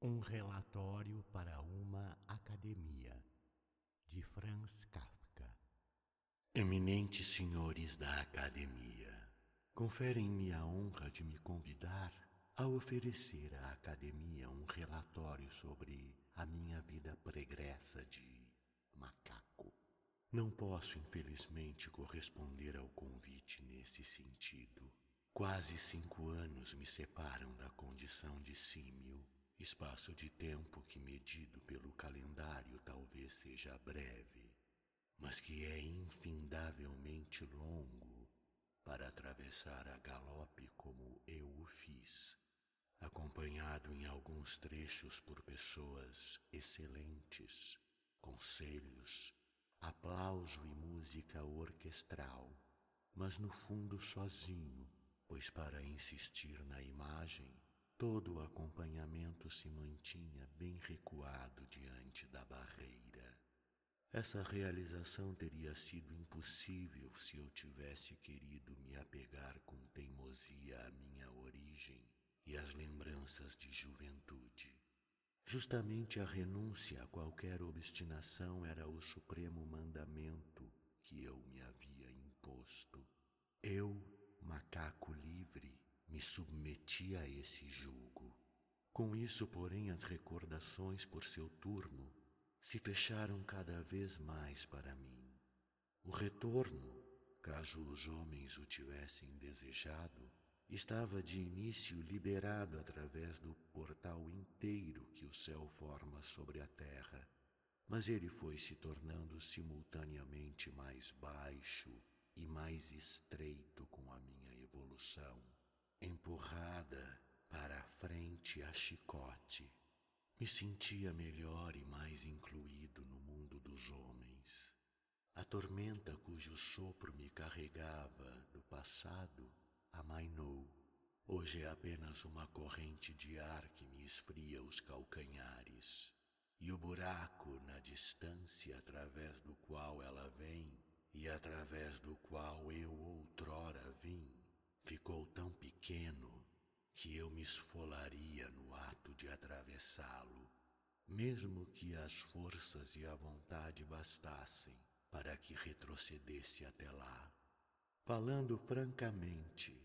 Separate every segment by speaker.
Speaker 1: Um relatório para uma academia, de Franz Kafka. Eminentes senhores da academia, conferem-me a honra de me convidar a oferecer à academia um relatório sobre a minha vida pregressa de macaco. Não posso, infelizmente, corresponder ao convite nesse sentido. Quase cinco anos me separam da condição de símio espaço de tempo que, medido pelo calendário, talvez seja breve, mas que é infindavelmente longo para atravessar a galope como eu o fiz, acompanhado em alguns trechos por pessoas excelentes, conselhos, aplauso e música orquestral, mas no fundo sozinho, pois para insistir na imagem, Todo o acompanhamento se mantinha bem recuado diante da barreira. Essa realização teria sido impossível se eu tivesse querido me apegar com teimosia à minha origem e às lembranças de juventude. Justamente a renúncia a qualquer obstinação era o supremo mandamento que eu me havia imposto. Eu, macaco livre, me submeti a esse julgo. Com isso, porém, as recordações por seu turno se fecharam cada vez mais para mim. O retorno, caso os homens o tivessem desejado, estava de início liberado através do portal inteiro que o céu forma sobre a terra, mas ele foi se tornando simultaneamente mais baixo e mais estreito com a minha evolução empurrada para a frente a chicote. Me sentia melhor e mais incluído no mundo dos homens. A tormenta cujo sopro me carregava do passado amainou. Hoje é apenas uma corrente de ar que me esfria os calcanhares. E o buraco na distância através do qual ela vem e através do qual eu outrora vim ficou tão pequeno que eu me esfolaria no ato de atravessá-lo, mesmo que as forças e a vontade bastassem para que retrocedesse até lá. Falando francamente,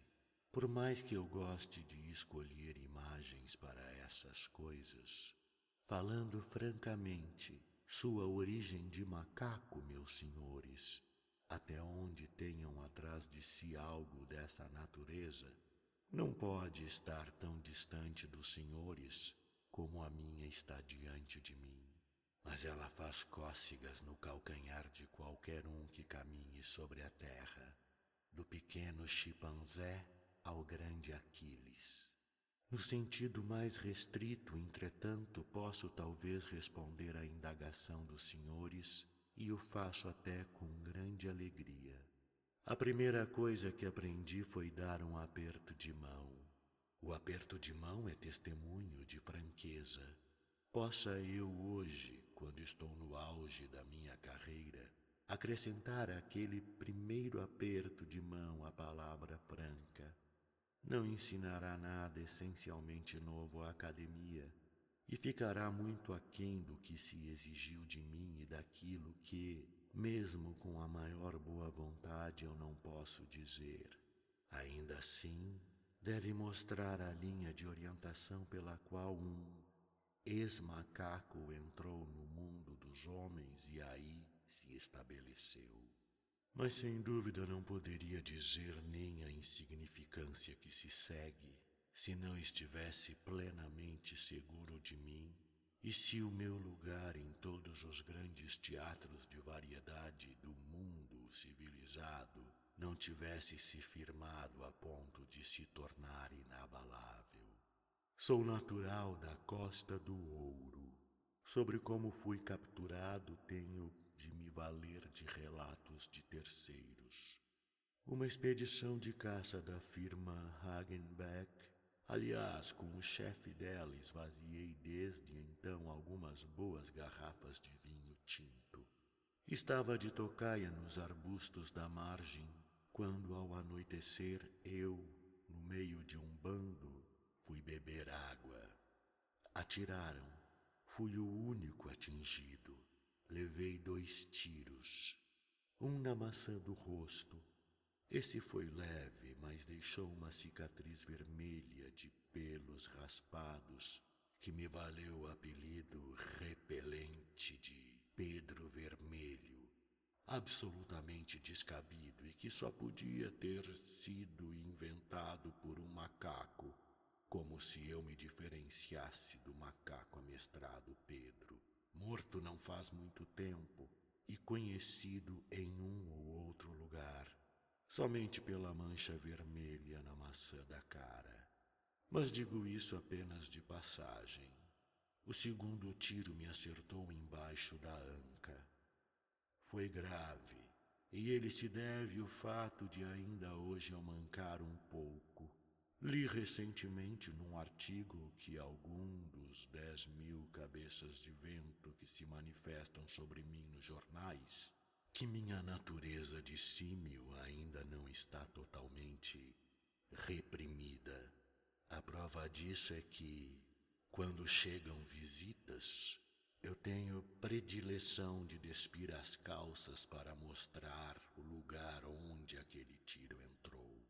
Speaker 1: por mais que eu goste de escolher imagens para essas coisas, falando francamente, sua origem de macaco, meus senhores, até onde tenham atrás de si algo dessa natureza, não pode estar tão distante dos senhores como a minha está diante de mim. Mas ela faz cócegas no calcanhar de qualquer um que caminhe sobre a terra, do pequeno chimpanzé ao grande Aquiles. No sentido mais restrito, entretanto, posso talvez responder à indagação dos senhores e o faço até com grande alegria. A primeira coisa que aprendi foi dar um aperto de mão. O aperto de mão é testemunho de franqueza. Possa eu hoje, quando estou no auge da minha carreira, acrescentar àquele primeiro aperto de mão a palavra franca. Não ensinará nada essencialmente novo à academia, e ficará muito aquém do que se exigiu de mim e daquilo que, mesmo com a maior boa vontade, eu não posso dizer. Ainda assim, deve mostrar a linha de orientação pela qual um ex-macaco entrou no mundo dos homens e aí se estabeleceu. Mas sem dúvida não poderia dizer nem a insignificância que se segue se não estivesse plenamente seguro de mim e se o meu lugar em todos os grandes teatros de variedade do mundo civilizado não tivesse se firmado a ponto de se tornar inabalável. Sou natural da Costa do Ouro. Sobre como fui capturado, tenho de me valer de relatos de terceiros. Uma expedição de caça da firma Hagenbeck Aliás, com o chefe dela, esvaziei desde então algumas boas garrafas de vinho tinto. Estava de tocaia nos arbustos da margem, quando ao anoitecer eu, no meio de um bando, fui beber água. Atiraram. Fui o único atingido. Levei dois tiros. Um na maçã do rosto. Esse foi leve, mas deixou uma cicatriz vermelha de pelos raspados que me valeu o apelido repelente de Pedro Vermelho, absolutamente descabido e que só podia ter sido inventado por um macaco, como se eu me diferenciasse do macaco amestrado Pedro, morto não faz muito tempo e conhecido em um ou outro lugar, somente pela mancha vermelha na maçã da cara. Mas digo isso apenas de passagem. O segundo tiro me acertou embaixo da anca. Foi grave, e ele se deve ao fato de ainda hoje eu mancar um pouco. Li recentemente num artigo que algum dos dez mil cabeças de vento que se manifestam sobre mim nos jornais, que minha natureza de símio ainda não está totalmente reprimida. A prova disso é que, quando chegam visitas, eu tenho predileção de despir as calças para mostrar o lugar onde aquele tiro entrou.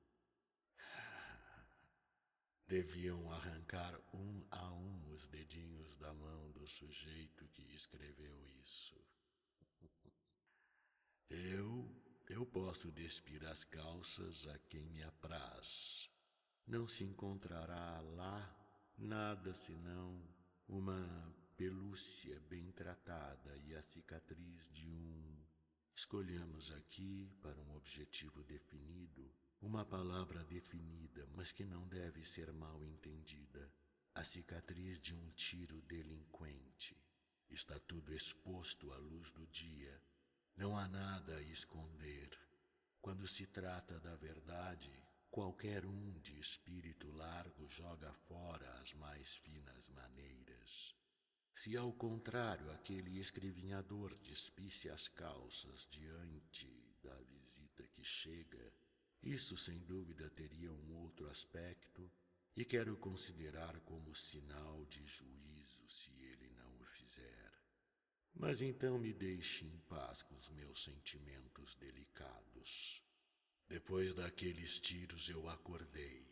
Speaker 1: Deviam arrancar um a um os dedinhos da mão do sujeito que escreveu isso. Eu, eu posso despir as calças a quem me apraz não se encontrará lá nada senão uma pelúcia bem tratada e a cicatriz de um. Escolhemos aqui, para um objetivo definido, uma palavra definida, mas que não deve ser mal entendida. A cicatriz de um tiro delinquente. Está tudo exposto à luz do dia. Não há nada a esconder. Quando se trata da verdade, Qualquer um de espírito largo joga fora as mais finas maneiras. Se ao contrário aquele escrevinhador despisse as calças diante da visita que chega, isso sem dúvida teria um outro aspecto e quero considerar como sinal de juízo se ele não o fizer. Mas então me deixe em paz com os meus sentimentos delicados. Depois daqueles tiros eu acordei.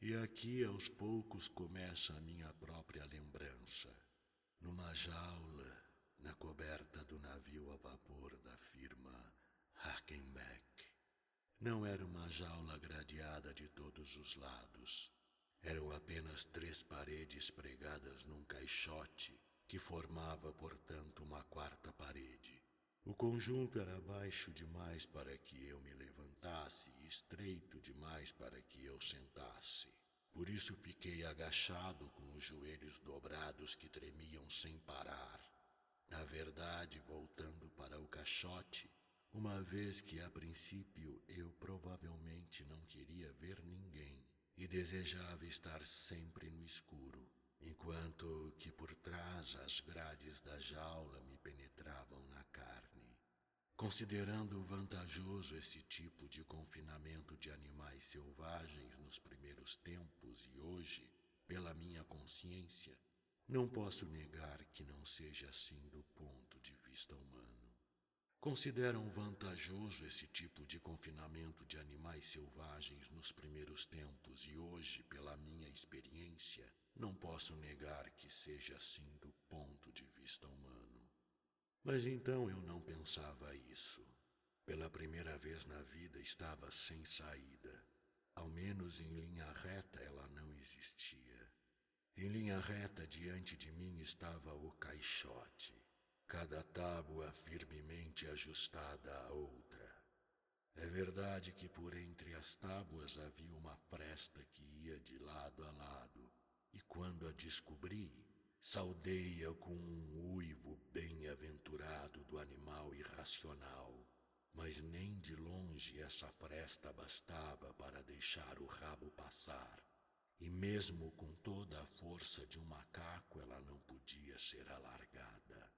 Speaker 1: E aqui aos poucos começa a minha própria lembrança. Numa jaula, na coberta do navio a vapor da firma Hackenbeck. Não era uma jaula gradeada de todos os lados. Eram apenas três paredes pregadas num caixote que formava, portanto, uma quarta parede. O conjunto era baixo demais para que eu me levantasse e estreito demais para que eu sentasse. Por isso fiquei agachado com os joelhos dobrados que tremiam sem parar. Na verdade, voltando para o caixote, uma vez que a princípio eu provavelmente não queria ver ninguém e desejava estar sempre no escuro, enquanto que por trás as grades da jaula me penetravam na carne. Considerando vantajoso esse tipo de confinamento de animais selvagens nos primeiros tempos e hoje, pela minha consciência, não posso negar que não seja assim do ponto de vista humano. Consideram vantajoso esse tipo de confinamento de animais selvagens nos primeiros tempos e hoje, pela minha experiência, não posso negar que seja assim do ponto de vista humano. Mas então eu não pensava isso. Pela primeira vez na vida estava sem saída. Ao menos em linha reta ela não existia. Em linha reta diante de mim estava o caixote, cada tábua firmemente ajustada à outra. É verdade que por entre as tábuas havia uma fresta que ia de lado a lado, e quando a descobri, Saudei-a com um uivo bem-aventurado do animal irracional, mas nem de longe essa fresta bastava para deixar o rabo passar, e mesmo com toda a força de um macaco ela não podia ser alargada.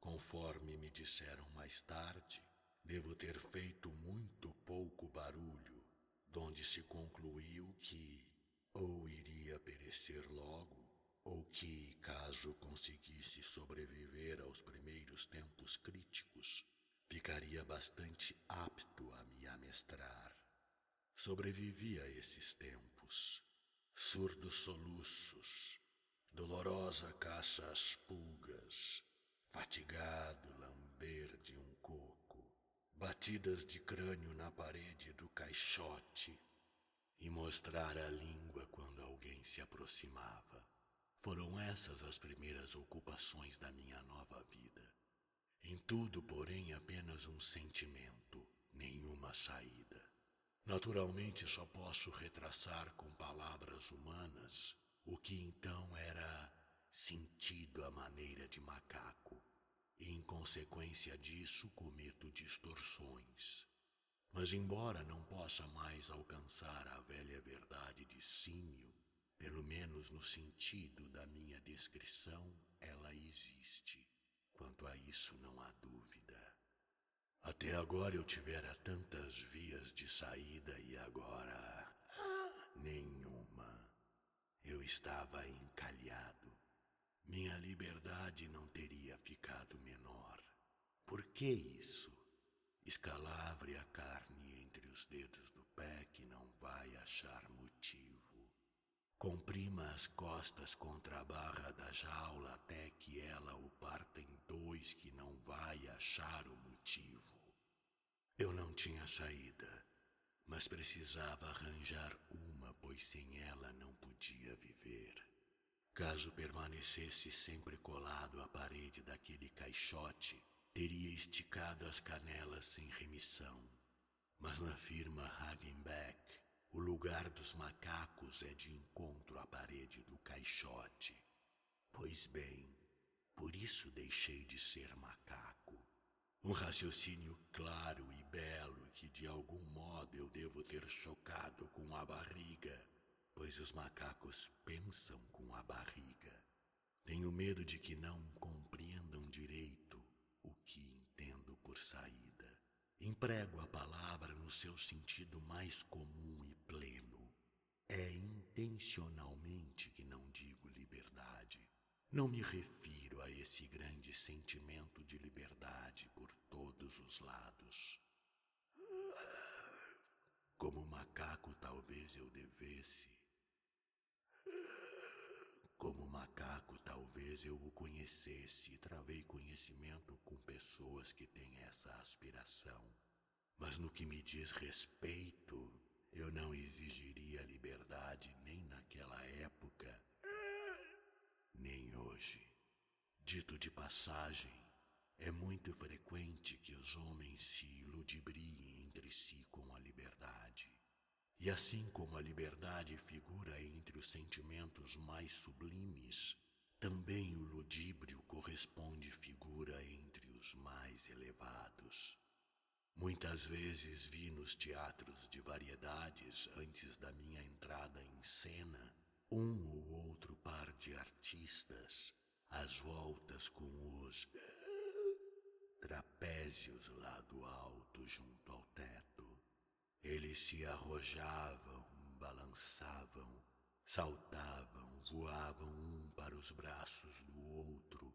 Speaker 1: Conforme me disseram mais tarde, devo ter feito muito pouco barulho, donde se concluiu que ou iria perecer logo, ou acaso conseguisse sobreviver aos primeiros tempos críticos, ficaria bastante apto a me amestrar. Sobrevivi a esses tempos, surdos soluços, dolorosa caça às pulgas, fatigado lamber de um coco, batidas de crânio na parede do caixote e mostrar a língua quando alguém se aproximava. Foram essas as primeiras ocupações da minha nova vida. Em tudo, porém, apenas um sentimento, nenhuma saída. Naturalmente, só posso retraçar com palavras humanas o que então era sentido à maneira de macaco, e em consequência disso cometo distorções. Mas, embora não possa mais alcançar a velha verdade de símio, pelo menos no sentido da minha descrição, ela existe. Quanto a isso, não há dúvida. Até agora eu tivera tantas vias de saída e agora. nenhuma. Eu estava encalhado. Minha liberdade não teria ficado menor. Por que isso? Escalavre a carne entre os dedos do pé que não vai achar motivo. Comprima as costas contra a barra da jaula até que ela o parta em dois que não vai achar o motivo. Eu não tinha saída, mas precisava arranjar uma, pois sem ela não podia viver. Caso permanecesse sempre colado à parede daquele caixote, teria esticado as canelas sem remissão. Mas na firma Hagenbeck, o lugar dos macacos é de encontro à parede do caixote. Pois bem, por isso deixei de ser macaco. Um raciocínio claro e belo que de algum modo eu devo ter chocado com a barriga, pois os macacos pensam com a barriga. Tenho medo de que não compreendam direito por saída. Emprego a palavra no seu sentido mais comum e pleno. É intencionalmente que não digo liberdade. Não me refiro a esse grande sentimento de liberdade por todos os lados. Como macaco, talvez eu devesse. Como macaco, talvez eu o conhecesse e travei conhecimento com pessoas que têm essa aspiração. Mas no que me diz respeito, eu não exigiria liberdade nem naquela época, nem hoje. Dito de passagem, é muito frequente que os homens se ludibriem entre si com a liberdade. E assim como a liberdade figura entre os sentimentos mais sublimes, também o ludíbrio corresponde figura entre os mais elevados. Muitas vezes vi nos teatros de variedades, antes da minha entrada em cena, um ou outro par de artistas às voltas com os trapézios lá do alto junto ao teto. Eles se arrojavam, balançavam, saltavam, voavam um para os braços do outro.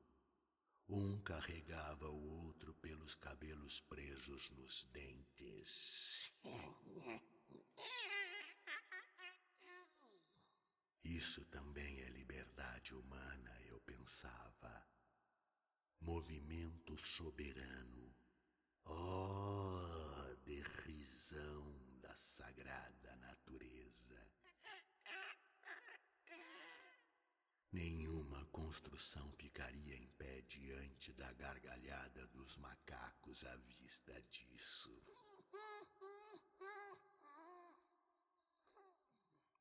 Speaker 1: Um carregava o outro pelos cabelos presos nos dentes. Isso também é liberdade humana, eu pensava. Movimento soberano. Oh, derrisão da sagrada natureza. Nenhuma construção ficaria em pé diante da gargalhada dos macacos à vista disso.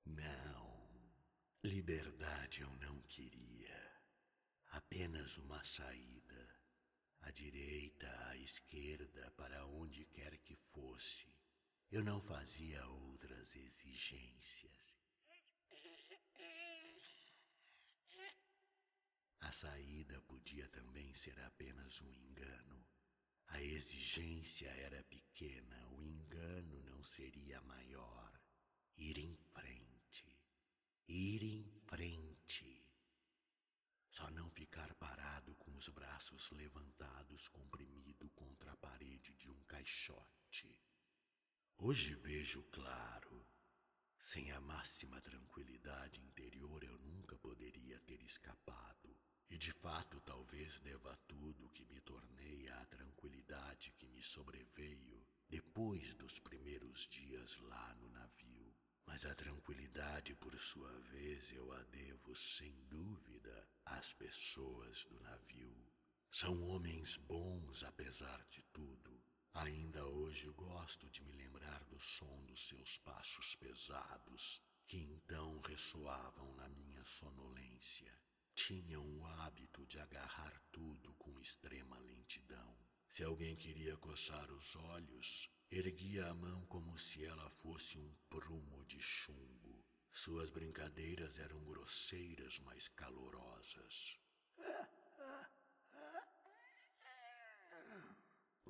Speaker 1: Não, liberdade eu não queria. Apenas uma saída. À direita, à esquerda, para onde quer que fosse. Eu não fazia outras exigências. A saída podia também ser apenas um engano. A exigência era pequena, o engano não seria maior. Ir em frente, ir em frente. Só não os braços levantados, comprimido contra a parede de um caixote. Hoje vejo claro. Sem a máxima tranquilidade interior eu nunca poderia ter escapado. E de fato, talvez deva tudo que me tornei à tranquilidade que me sobreveio depois dos primeiros dias lá no navio. Mas a tranquilidade, por sua vez, eu a devo sem dúvida às pessoas do navio. São homens bons apesar de tudo. Ainda hoje gosto de me lembrar do som dos seus passos pesados, que então ressoavam na minha sonolência. Tinham o hábito de agarrar tudo com extrema lentidão. Se alguém queria coçar os olhos, erguia a mão como se ela fosse um prumo de chumbo. Suas brincadeiras eram grosseiras, mas calorosas.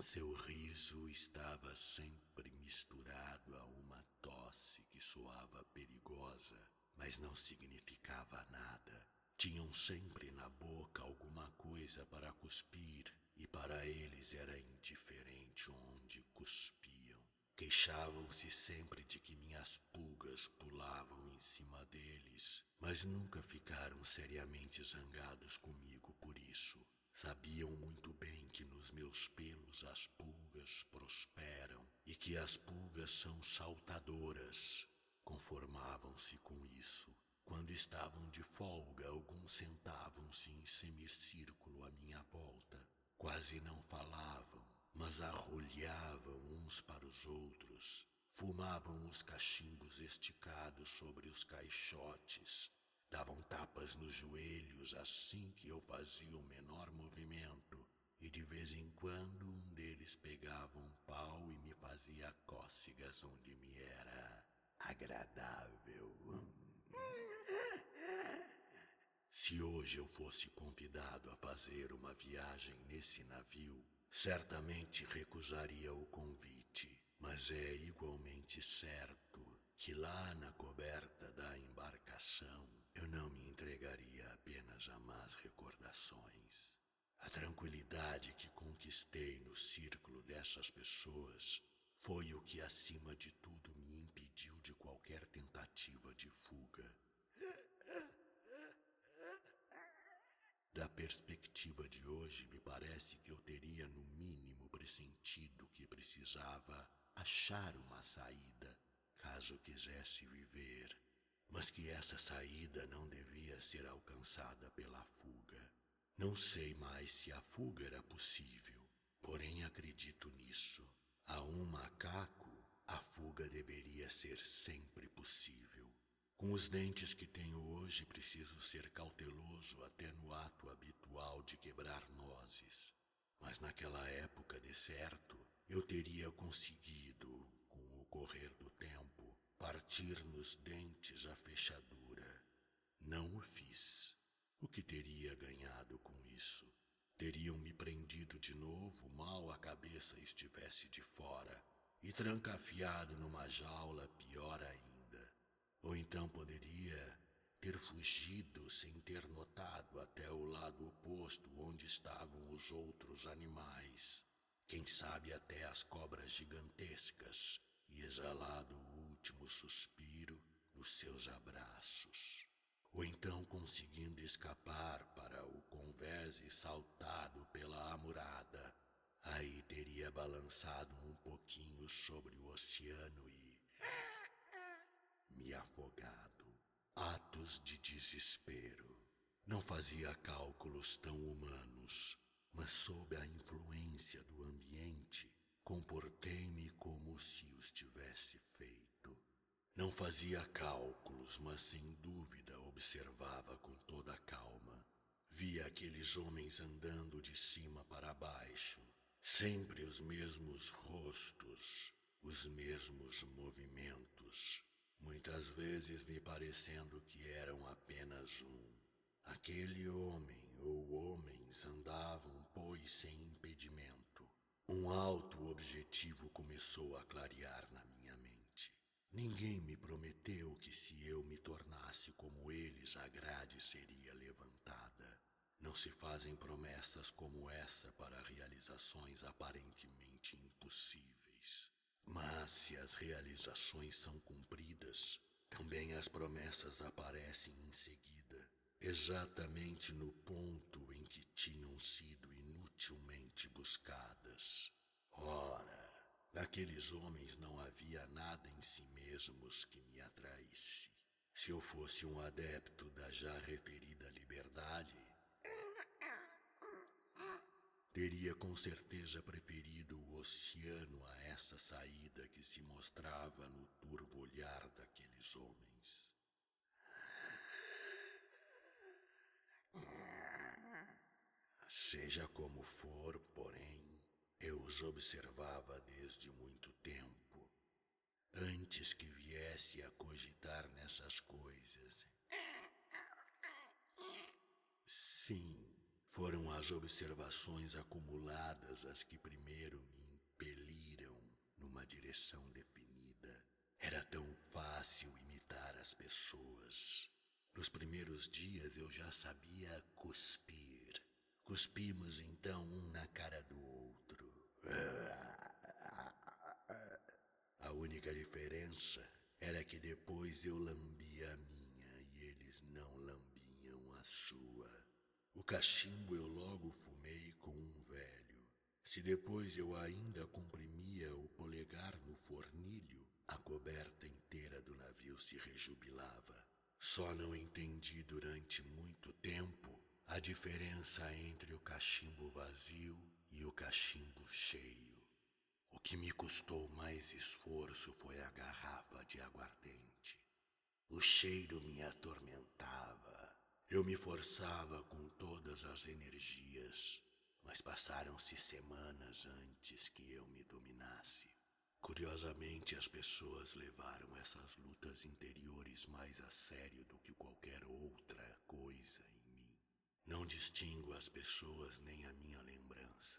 Speaker 1: Seu riso estava sempre misturado a uma tosse que soava perigosa, mas não significava nada. Tinham sempre na boca alguma coisa para cuspir, e para eles era indiferente onde cuspiam. Queixavam-se sempre de que minhas pulgas pulavam em cima deles, mas nunca ficaram seriamente zangados comigo por isso. Sabiam muito bem que nos meus pelos as pulgas prosperam e que as pulgas são saltadoras. Conformavam-se com isso. Quando estavam de folga, alguns sentavam-se em semicírculo à minha volta. Quase não falavam, mas arrulhavam uns para os outros. Fumavam os cachimbos esticados sobre os caixotes Davam tapas nos joelhos assim que eu fazia o menor movimento, e de vez em quando um deles pegava um pau e me fazia cócegas onde me era agradável. Se hoje eu fosse convidado a fazer uma viagem nesse navio, certamente recusaria o convite, mas é igualmente certo que lá na coberta da embarcação eu não me entregaria apenas a más recordações. A tranquilidade que conquistei no círculo dessas pessoas foi o que, acima de tudo, me impediu de qualquer tentativa de fuga. Da perspectiva de hoje, me parece que eu teria, no mínimo, pressentido que precisava achar uma saída caso quisesse viver mas que essa saída não devia ser alcançada pela fuga. Não sei mais se a fuga era possível, porém acredito nisso. A um macaco, a fuga deveria ser sempre possível. Com os dentes que tenho hoje, preciso ser cauteloso até no ato habitual de quebrar nozes. Mas naquela época, de certo, eu teria conseguido, com o correr do tempo, partir nos dentes a fechadura. Não o fiz. O que teria ganhado com isso? Teriam me prendido de novo mal a cabeça estivesse de fora e trancafiado numa jaula pior ainda. Ou então poderia ter fugido sem ter notado até o lado oposto onde estavam os outros animais. Quem sabe até as cobras gigantescas e exalado último suspiro nos seus abraços, ou então conseguindo escapar para o convés e saltado pela amurada, aí teria balançado um pouquinho sobre o oceano e me afogado. Atos de desespero. Não fazia cálculos tão humanos, mas sob a influência do ambiente Comportei-me como se os tivesse feito. Não fazia cálculos, mas sem dúvida observava com toda a calma. Via aqueles homens andando de cima para baixo, sempre os mesmos rostos, os mesmos movimentos, muitas vezes me parecendo que eram apenas um. Aquele homem ou homens andavam, pois, sem impedimento um alto objetivo começou a clarear na. Ninguém me prometeu que se eu me tornasse como eles, a grade seria levantada. Não se fazem promessas como essa para realizações aparentemente impossíveis. Mas se as realizações são cumpridas, também as promessas aparecem em seguida, exatamente no ponto em que tinham sido inutilmente buscadas. Ora, naqueles homens não havia nada em si mesmos que me atraísse. Se eu fosse um adepto da já referida liberdade, Teria com certeza preferido o oceano a essa saída que se mostrava no turvo olhar daqueles homens. Seja como for, porém, eu os observava desde muito tempo, antes que viesse a cogitar nessas coisas. Sim, foram as observações acumuladas as que primeiro me impeliram numa direção definida. Era tão fácil imitar as pessoas. Nos primeiros dias eu já sabia cuspir. Cuspimos então um na cara do outro. A única diferença era que depois eu lambia a minha e eles não lambiam a sua. O cachimbo eu logo fumei com um velho. Se depois eu ainda comprimia o polegar no fornilho, a coberta inteira do navio se rejubilava. Só não entendi durante muito tempo a diferença entre o cachimbo vazio e o cachimbo cheio. O que me custou mais esforço foi a garrafa de aguardente. O cheiro me atormentava. Eu me forçava com todas as energias, mas passaram-se semanas antes que eu me dominasse. Curiosamente, as pessoas levaram essas lutas interiores mais a sério do que qualquer outra coisa. Não distingo as pessoas nem a minha lembrança,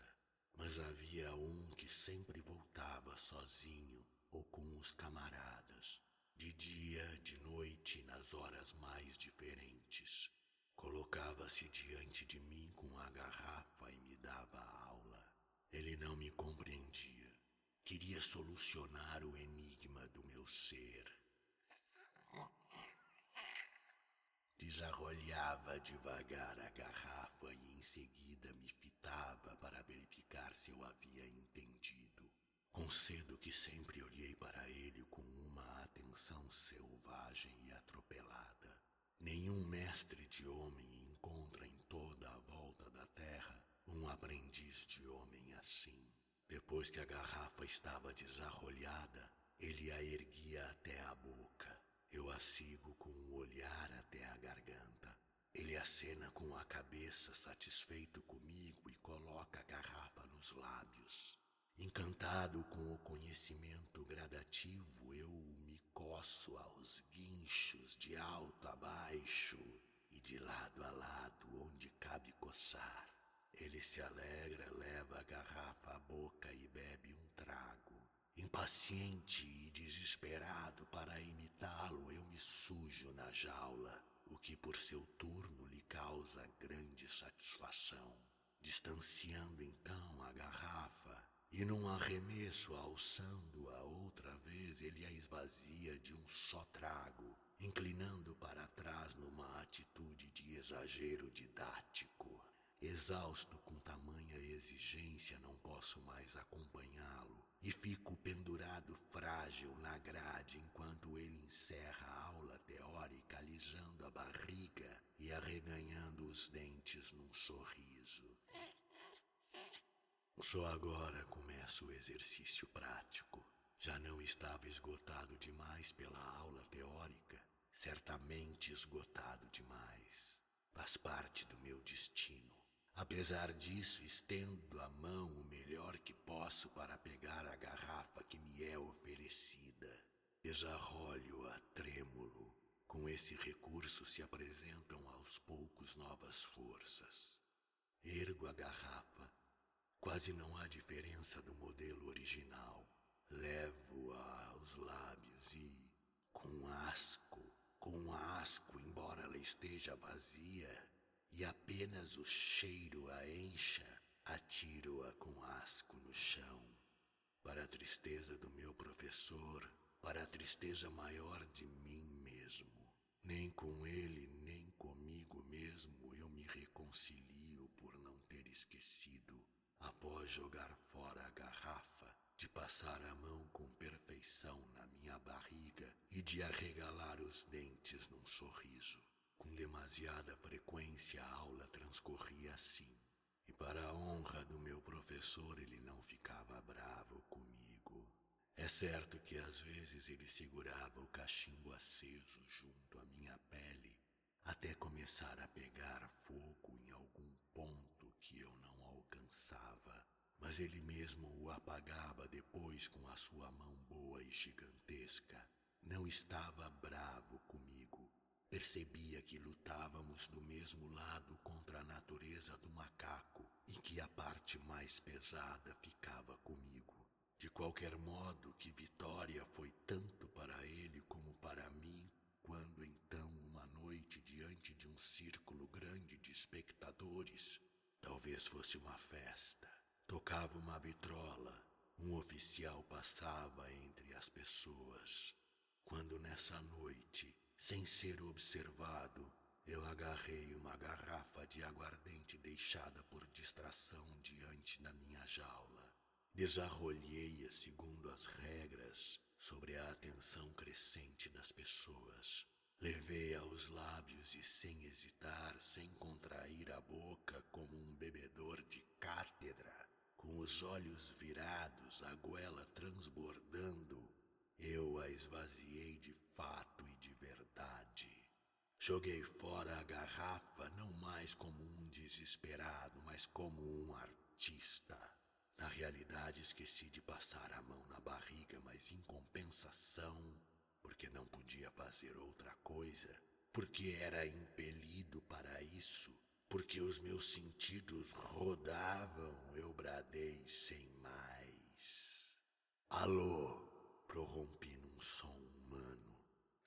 Speaker 1: mas havia um que sempre voltava sozinho ou com os camaradas, de dia, de noite, nas horas mais diferentes. Colocava-se diante de mim com a garrafa e me dava aula. Ele não me compreendia. Queria solucionar o enigma do meu ser. Desarrolhava devagar a garrafa e em seguida me fitava para verificar se eu havia entendido. Concedo que sempre olhei para ele com uma atenção selvagem e atropelada. Nenhum mestre de homem encontra em toda a volta da terra um aprendiz de homem assim. Depois que a garrafa estava desarrolhada, ele a erguia até a boca. Eu a sigo com o um olhar até a garganta. Ele acena com a cabeça, satisfeito comigo, e coloca a garrafa nos lábios. Encantado com o conhecimento gradativo, eu me coço aos guinchos de alto a baixo e de lado a lado onde cabe coçar. Ele se alegra, leva a garrafa à boca e bebe um trago. Impaciente e desesperado para imitá-lo, eu me sujo na jaula, o que por seu turno lhe causa grande satisfação. Distanciando então a garrafa, e num arremesso alçando-a outra vez, ele a esvazia de um só trago, inclinando para trás numa atitude de exagero didático. Exausto com tamanha exigência, não posso mais acompanhá-lo e fico pendurado frágil na grade enquanto ele encerra a aula teórica, alisando a barriga e arreganhando os dentes num sorriso. Só agora começa o exercício prático. Já não estava esgotado demais pela aula teórica, certamente esgotado demais. Faz parte do meu destino. Apesar disso, estendo a mão o melhor que posso para pegar a garrafa que me é oferecida. Desarrolho-a trêmulo. Com esse recurso se apresentam aos poucos novas forças. Ergo a garrafa Quase não há diferença do modelo original. Levo-a aos lábios e, com asco, com asco, embora ela esteja vazia, e apenas o cheiro a encha, atiro-a com asco no chão. Para a tristeza do meu professor, para a tristeza maior de mim mesmo. Nem com ele, nem comigo mesmo eu me reconcilio por não ter esquecido, após jogar fora a garrafa, de passar a mão com perfeição na minha barriga e de arregalar os dentes num sorriso. Com demasiada frequência a aula transcorria assim. E para a honra do meu professor, ele não ficava bravo comigo. É certo que às vezes ele segurava o cachimbo aceso junto à minha pele, até começar a pegar fogo em algum ponto que eu não alcançava. Mas ele mesmo o apagava depois com a sua mão boa e gigantesca. Não estava bravo comigo, Percebia que lutávamos do mesmo lado contra a natureza do macaco e que a parte mais pesada ficava comigo. De qualquer modo, que vitória foi tanto para ele como para mim, quando então, uma noite, diante de um círculo grande de espectadores, talvez fosse uma festa, tocava uma vitrola, um oficial passava entre as pessoas. Quando nessa noite sem ser observado, eu agarrei uma garrafa de aguardente deixada por distração diante da minha jaula. Desarrolhei-a segundo as regras sobre a atenção crescente das pessoas. Levei aos lábios e, sem hesitar, sem contrair a boca, como um bebedor de cátedra, com os olhos virados, a goela transbordando, eu a esvaziei de fato. Joguei fora a garrafa não mais como um desesperado, mas como um artista. Na realidade, esqueci de passar a mão na barriga, mas em compensação, porque não podia fazer outra coisa, porque era impelido para isso, porque os meus sentidos rodavam, eu bradei sem mais. Alô! prorrompi num som.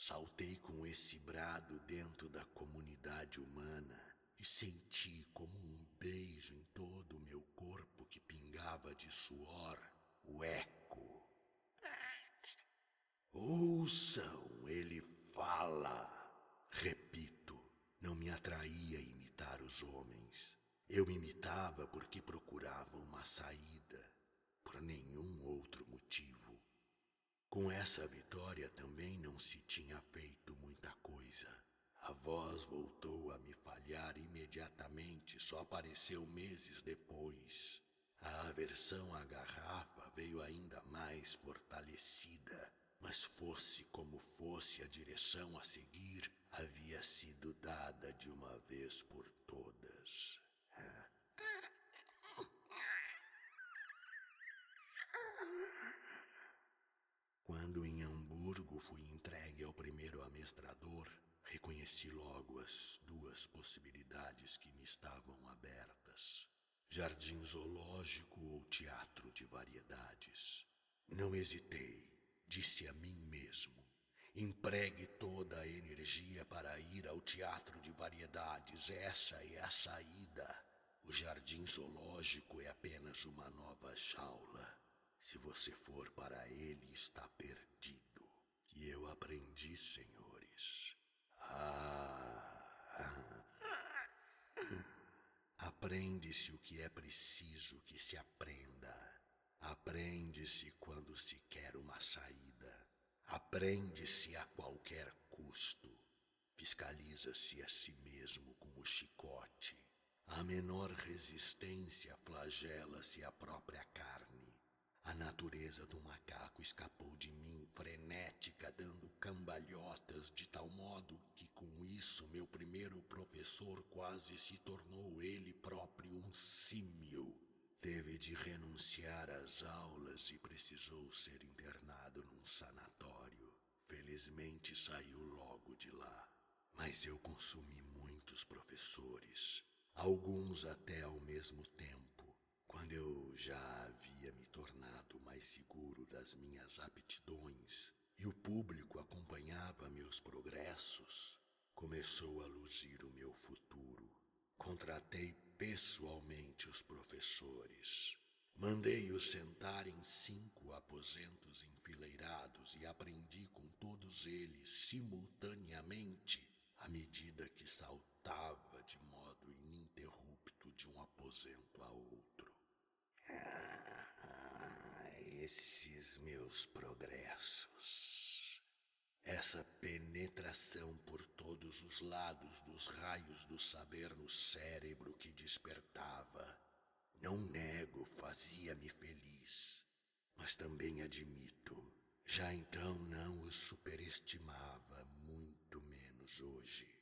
Speaker 1: Saltei com esse brado dentro da comunidade humana e senti como um beijo em todo o meu corpo que pingava de suor o eco. Ouçam, ele fala. Repito, não me atraía imitar os homens. Eu imitava porque procurava uma saída, por nenhum outro motivo. Com essa vitória também não se tinha feito muita coisa. A voz voltou a me falhar imediatamente, só apareceu meses depois. A aversão à garrafa veio ainda mais fortalecida, mas fosse como fosse a direção a seguir, havia sido dada de uma vez por todas. Quando em Hamburgo fui entregue ao primeiro amestrador, reconheci logo as duas possibilidades que me estavam abertas: jardim zoológico ou teatro de variedades. Não hesitei, disse a mim mesmo. Empregue toda a energia para ir ao teatro de variedades, essa é a saída. O jardim zoológico é apenas uma nova jaula. Se você for para ele, está perdido. E eu aprendi, senhores. Ah. Aprende-se o que é preciso que se aprenda. Aprende-se quando se quer uma saída. Aprende-se a qualquer custo. Fiscaliza-se a si mesmo com o chicote. A menor resistência flagela-se a própria carne. A natureza do macaco escapou de mim, frenética, dando cambalhotas, de tal modo que com isso meu primeiro professor quase se tornou ele próprio um símio. Teve de renunciar às aulas e precisou ser internado num sanatório. Felizmente saiu logo de lá. Mas eu consumi muitos professores, alguns até ao mesmo tempo quando eu já havia me tornado mais seguro das minhas aptidões e o público acompanhava meus progressos, começou a luzir o meu futuro. contratei pessoalmente os professores. Mandei-os sentar em cinco aposentos enfileirados e aprendi com todos eles simultaneamente à medida que saltava de modo ininterrupto de um aposento a outro. Ah, esses meus progressos, essa penetração por todos os lados dos raios do saber no cérebro que despertava, não nego, fazia-me feliz, mas também admito, já então não os superestimava, muito menos hoje.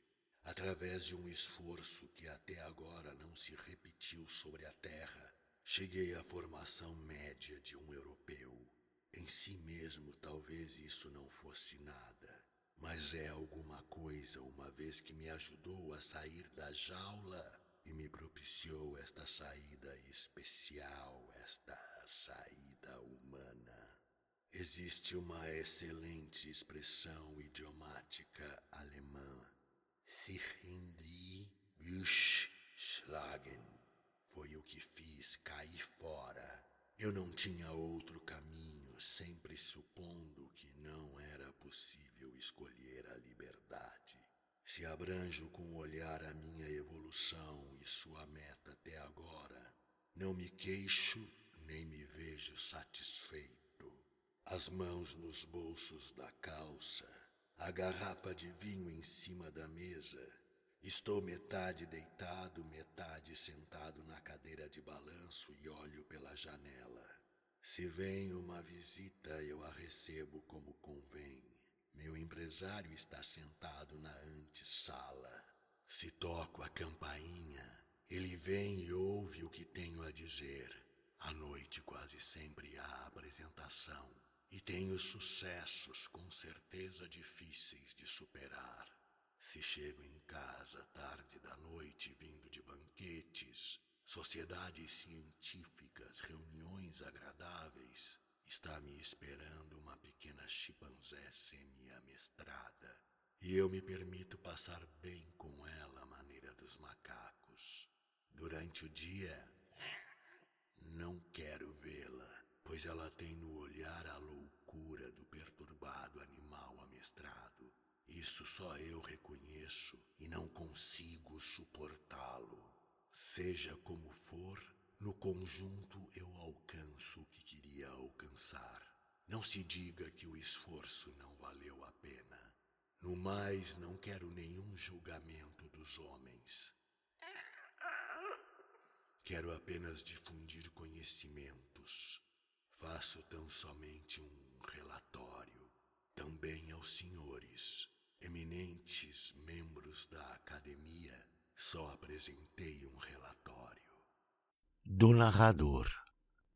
Speaker 1: Através de um esforço que até agora não se repetiu sobre a Terra, cheguei à formação média de um europeu. Em si mesmo, talvez isso não fosse nada, mas é alguma coisa, uma vez que me ajudou a sair da jaula e me propiciou esta saída especial, esta saída humana. Existe uma excelente expressão idiomática alemã, sich in die Büsch schlagen. Foi o que fiz cair fora. Eu não tinha outro caminho, sempre supondo que não era possível escolher a liberdade. Se abranjo com o olhar a minha evolução e sua meta até agora, não me queixo nem me vejo satisfeito. As mãos nos bolsos da calça, a garrafa de vinho em cima da mesa. Estou metade deitado, metade sentado na cadeira de balanço e olho pela janela. Se vem uma visita, eu a recebo como convém. Meu empresário está sentado na antessala. Se toco a campainha, ele vem e ouve o que tenho a dizer. À noite quase sempre há apresentação e tenho sucessos com certeza difíceis de superar. Se chego em casa tarde da noite vindo de banquetes, sociedades científicas, reuniões agradáveis, Está me esperando uma pequena chimpanzé semi-amestrada. E eu me permito passar bem com ela à maneira dos macacos. Durante o dia, não quero vê-la, pois ela tem no olhar a loucura do perturbado animal amestrado. Isso só eu reconheço e não consigo suportá-lo. Seja como for, no conjunto eu alcanço o que queria alcançar. Não se diga que o esforço não valeu a pena. No mais, não quero nenhum julgamento dos homens. Quero apenas difundir conhecimentos. Faço tão somente um relatório. Também aos senhores, da academia, só apresentei um relatório.
Speaker 2: Do narrador.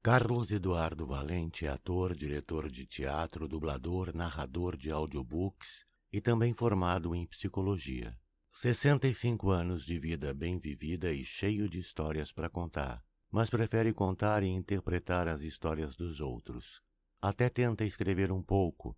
Speaker 2: Carlos Eduardo Valente é ator, diretor de teatro, dublador, narrador de audiobooks e também formado em psicologia. 65 anos de vida bem vivida e cheio de histórias para contar, mas prefere contar e interpretar as histórias dos outros. Até tenta escrever um pouco,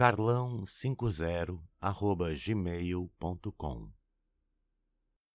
Speaker 2: carlão50 gmail.com